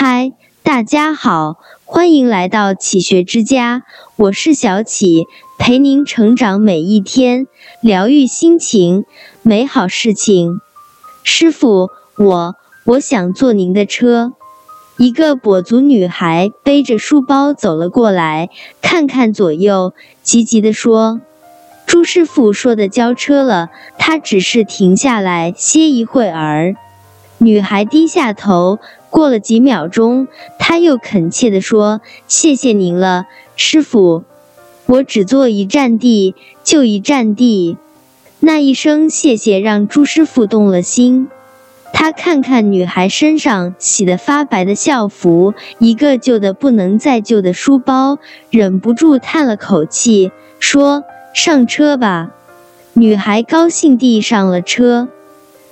嗨，大家好，欢迎来到启学之家，我是小启，陪您成长每一天，疗愈心情，美好事情。师傅，我我想坐您的车。一个跛足女孩背着书包走了过来，看看左右，急急地说：“朱师傅说的交车了，他只是停下来歇一会儿。”女孩低下头，过了几秒钟，他又恳切地说：“谢谢您了，师傅，我只坐一站地，就一站地。”那一声谢谢让朱师傅动了心。他看看女孩身上洗得发白的校服，一个旧的不能再旧的书包，忍不住叹了口气，说：“上车吧。”女孩高兴地上了车。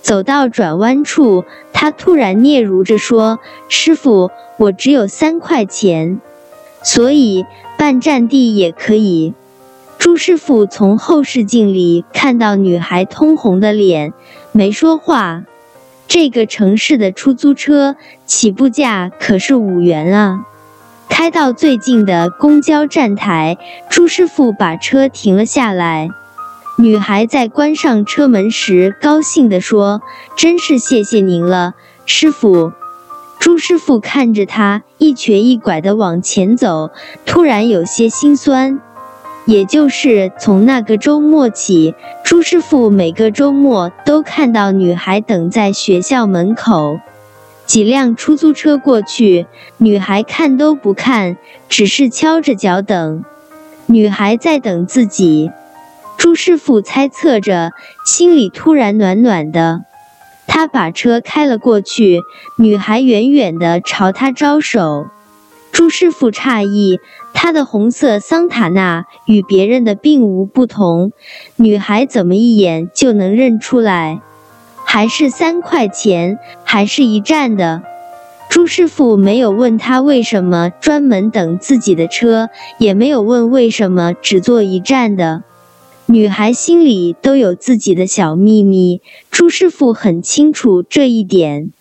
走到转弯处，他突然嗫嚅着说：“师傅，我只有三块钱，所以半站地也可以。”朱师傅从后视镜里看到女孩通红的脸，没说话。这个城市的出租车起步价可是五元啊！开到最近的公交站台，朱师傅把车停了下来。女孩在关上车门时，高兴地说：“真是谢谢您了，师傅。”朱师傅看着她一瘸一拐地往前走，突然有些心酸。也就是从那个周末起，朱师傅每个周末都看到女孩等在学校门口。几辆出租车过去，女孩看都不看，只是敲着脚等。女孩在等自己。朱师傅猜测着，心里突然暖暖的。他把车开了过去，女孩远远的朝他招手。朱师傅诧异，他的红色桑塔纳与别人的并无不同，女孩怎么一眼就能认出来？还是三块钱，还是一站的？朱师傅没有问他为什么专门等自己的车，也没有问为什么只坐一站的。女孩心里都有自己的小秘密，朱师傅很清楚这一点。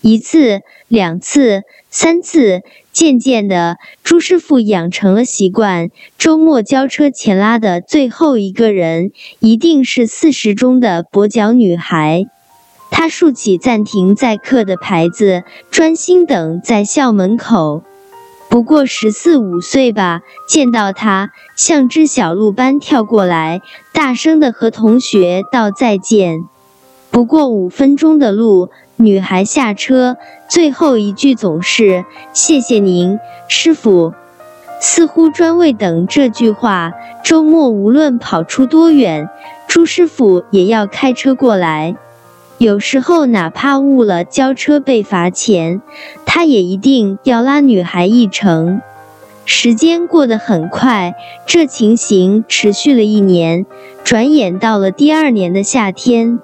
一次、两次、三次，渐渐的，朱师傅养成了习惯：周末交车前拉的最后一个人，一定是四十中的跛脚女孩。他竖起暂停载客的牌子，专心等在校门口。不过十四五岁吧，见到他像只小鹿般跳过来，大声的和同学道再见。不过五分钟的路，女孩下车，最后一句总是“谢谢您，师傅”，似乎专为等这句话。周末无论跑出多远，朱师傅也要开车过来。有时候哪怕误了交车被罚钱，他也一定要拉女孩一程。时间过得很快，这情形持续了一年。转眼到了第二年的夏天，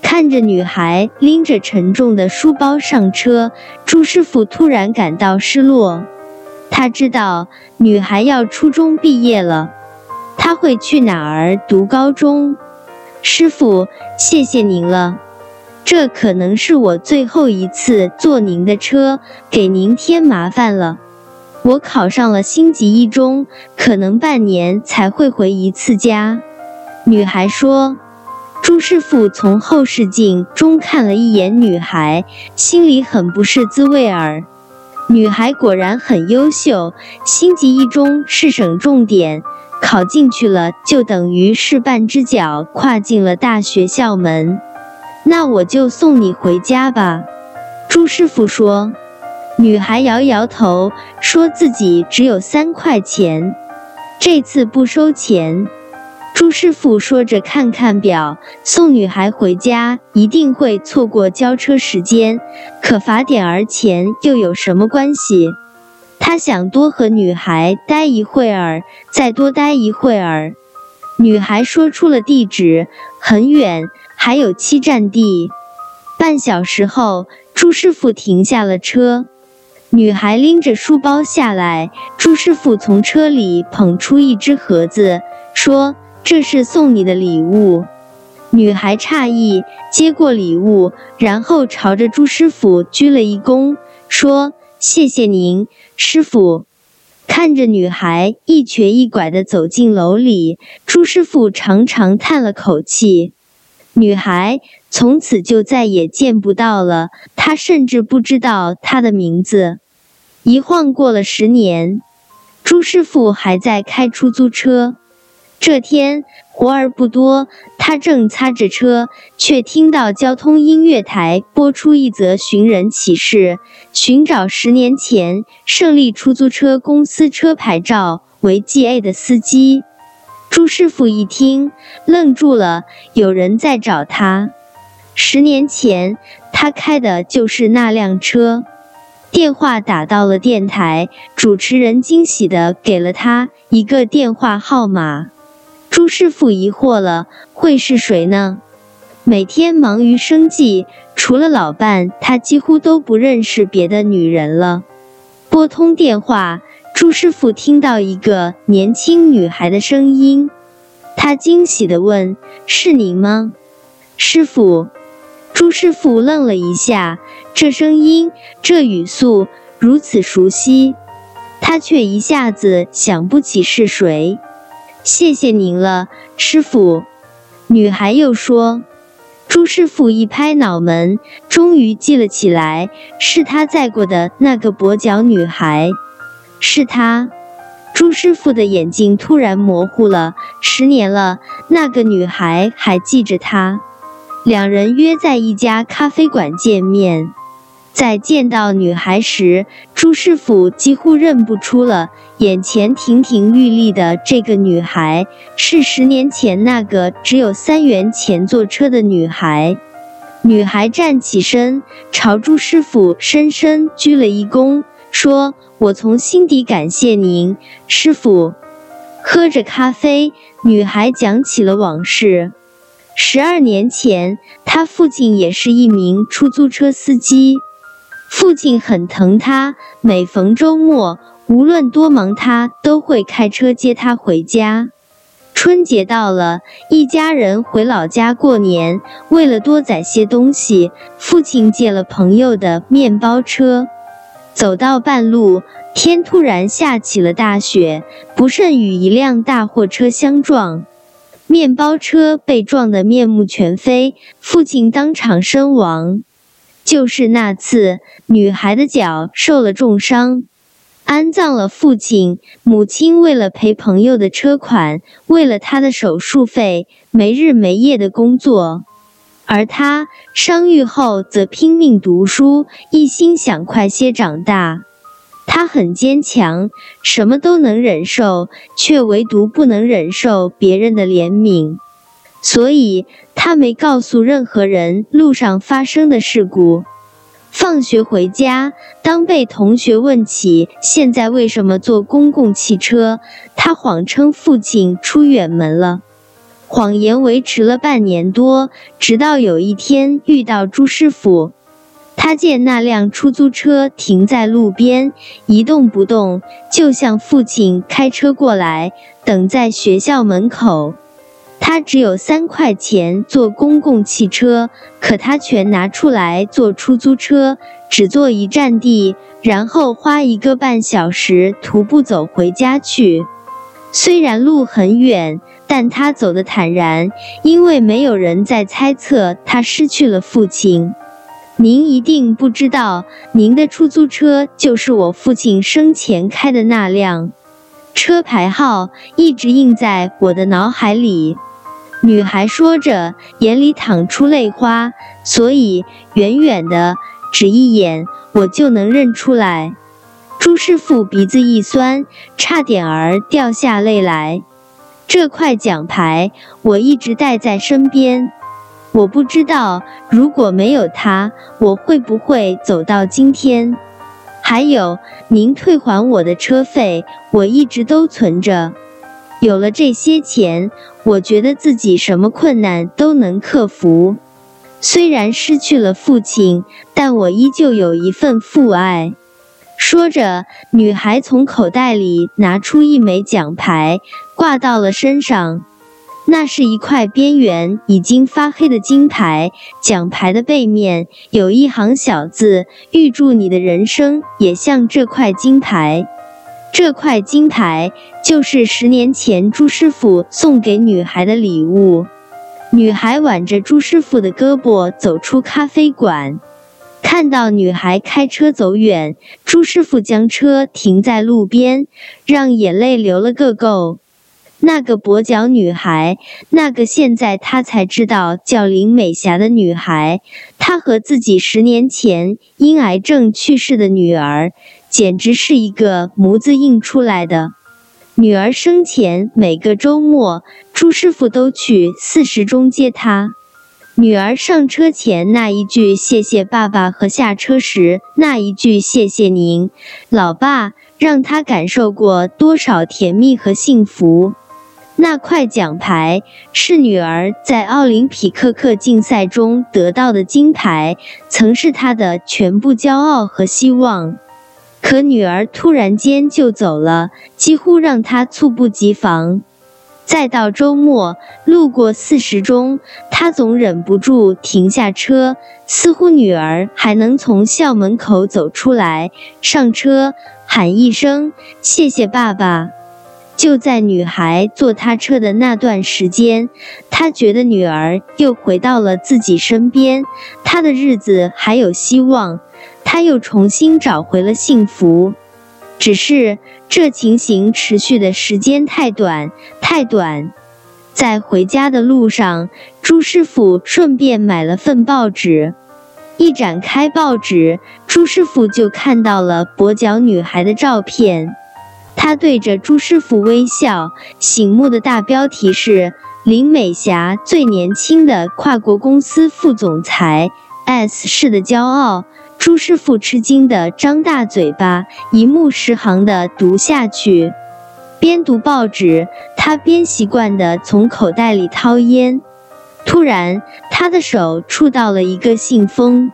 看着女孩拎着沉重的书包上车，朱师傅突然感到失落。他知道女孩要初中毕业了，他会去哪儿读高中？师傅，谢谢您了。这可能是我最后一次坐您的车，给您添麻烦了。我考上了星级一中，可能半年才会回一次家。女孩说。朱师傅从后视镜中看了一眼女孩，心里很不是滋味儿。女孩果然很优秀，星级一中是省重点，考进去了就等于是半只脚跨进了大学校门。那我就送你回家吧，朱师傅说。女孩摇摇头，说自己只有三块钱，这次不收钱。朱师傅说着看看表，送女孩回家一定会错过交车时间，可罚点儿钱又有什么关系？他想多和女孩待一会儿，再多待一会儿。女孩说出了地址，很远。还有七站地，半小时后，朱师傅停下了车。女孩拎着书包下来，朱师傅从车里捧出一只盒子，说：“这是送你的礼物。”女孩诧异，接过礼物，然后朝着朱师傅鞠了一躬，说：“谢谢您，师傅。看着女孩一瘸一拐的走进楼里，朱师傅长长叹了口气。女孩从此就再也见不到了，他甚至不知道她的名字。一晃过了十年，朱师傅还在开出租车。这天活儿不多，他正擦着车，却听到交通音乐台播出一则寻人启事，寻找十年前胜利出租车公司车牌照为 GA 的司机。朱师傅一听，愣住了，有人在找他。十年前，他开的就是那辆车。电话打到了电台，主持人惊喜地给了他一个电话号码。朱师傅疑惑了，会是谁呢？每天忙于生计，除了老伴，他几乎都不认识别的女人了。拨通电话，朱师傅听到一个年轻女孩的声音，他惊喜地问：“是您吗，师傅？”朱师傅愣了一下，这声音，这语速如此熟悉，他却一下子想不起是谁。谢谢您了，师傅。女孩又说：“朱师傅一拍脑门，终于记了起来，是他载过的那个跛脚女孩，是他。”朱师傅的眼睛突然模糊了。十年了，那个女孩还记着他。两人约在一家咖啡馆见面。在见到女孩时，朱师傅几乎认不出了眼前亭亭玉立的这个女孩是十年前那个只有三元钱坐车的女孩。女孩站起身，朝朱师傅深深鞠了一躬，说：“我从心底感谢您，师傅。”喝着咖啡，女孩讲起了往事。十二年前，她父亲也是一名出租车司机。父亲很疼他，每逢周末，无论多忙，他都会开车接他回家。春节到了，一家人回老家过年，为了多载些东西，父亲借了朋友的面包车。走到半路，天突然下起了大雪，不慎与一辆大货车相撞，面包车被撞得面目全非，父亲当场身亡。就是那次，女孩的脚受了重伤，安葬了父亲。母亲为了赔朋友的车款，为了他的手术费，没日没夜的工作。而他伤愈后，则拼命读书，一心想快些长大。他很坚强，什么都能忍受，却唯独不能忍受别人的怜悯。所以，他没告诉任何人路上发生的事故。放学回家，当被同学问起现在为什么坐公共汽车，他谎称父亲出远门了。谎言维持了半年多，直到有一天遇到朱师傅，他见那辆出租车停在路边一动不动，就像父亲开车过来，等在学校门口。他只有三块钱坐公共汽车，可他全拿出来坐出租车，只坐一站地，然后花一个半小时徒步走回家去。虽然路很远，但他走得坦然，因为没有人在猜测他失去了父亲。您一定不知道，您的出租车就是我父亲生前开的那辆，车牌号一直印在我的脑海里。女孩说着，眼里淌出泪花，所以远远的只一眼，我就能认出来。朱师傅鼻子一酸，差点儿掉下泪来。这块奖牌我一直带在身边，我不知道如果没有它，我会不会走到今天。还有，您退还我的车费，我一直都存着。有了这些钱，我觉得自己什么困难都能克服。虽然失去了父亲，但我依旧有一份父爱。说着，女孩从口袋里拿出一枚奖牌，挂到了身上。那是一块边缘已经发黑的金牌，奖牌的背面有一行小字：“预祝你的人生也像这块金牌。”这块金牌就是十年前朱师傅送给女孩的礼物。女孩挽着朱师傅的胳膊走出咖啡馆，看到女孩开车走远，朱师傅将车停在路边，让眼泪流了个够。那个跛脚女孩，那个现在他才知道叫林美霞的女孩，她和自己十年前因癌症去世的女儿，简直是一个模子印出来的。女儿生前每个周末，朱师傅都去四十中接她。女儿上车前那一句“谢谢爸爸”和下车时那一句“谢谢您，老爸”，让她感受过多少甜蜜和幸福。那块奖牌是女儿在奥林匹克克竞赛中得到的金牌，曾是她的全部骄傲和希望。可女儿突然间就走了，几乎让她猝不及防。再到周末路过四十中，他总忍不住停下车，似乎女儿还能从校门口走出来，上车喊一声“谢谢爸爸”。就在女孩坐他车的那段时间，他觉得女儿又回到了自己身边，他的日子还有希望，他又重新找回了幸福。只是这情形持续的时间太短，太短。在回家的路上，朱师傅顺便买了份报纸，一展开报纸，朱师傅就看到了跛脚女孩的照片。他对着朱师傅微笑，醒目的大标题是“林美霞最年轻的跨国公司副总裁，S 市的骄傲”。朱师傅吃惊的张大嘴巴，一目十行的读下去。边读报纸，他边习惯的从口袋里掏烟。突然，他的手触到了一个信封，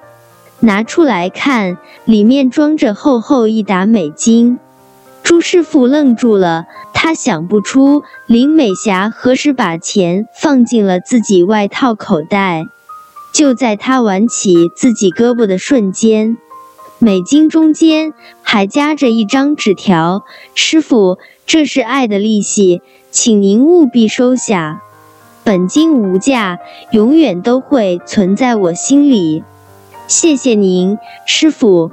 拿出来看，里面装着厚厚一沓美金。朱师傅愣住了，他想不出林美霞何时把钱放进了自己外套口袋。就在他挽起自己胳膊的瞬间，美金中间还夹着一张纸条：“师傅，这是爱的利息，请您务必收下。本金无价，永远都会存在我心里。谢谢您，师傅。”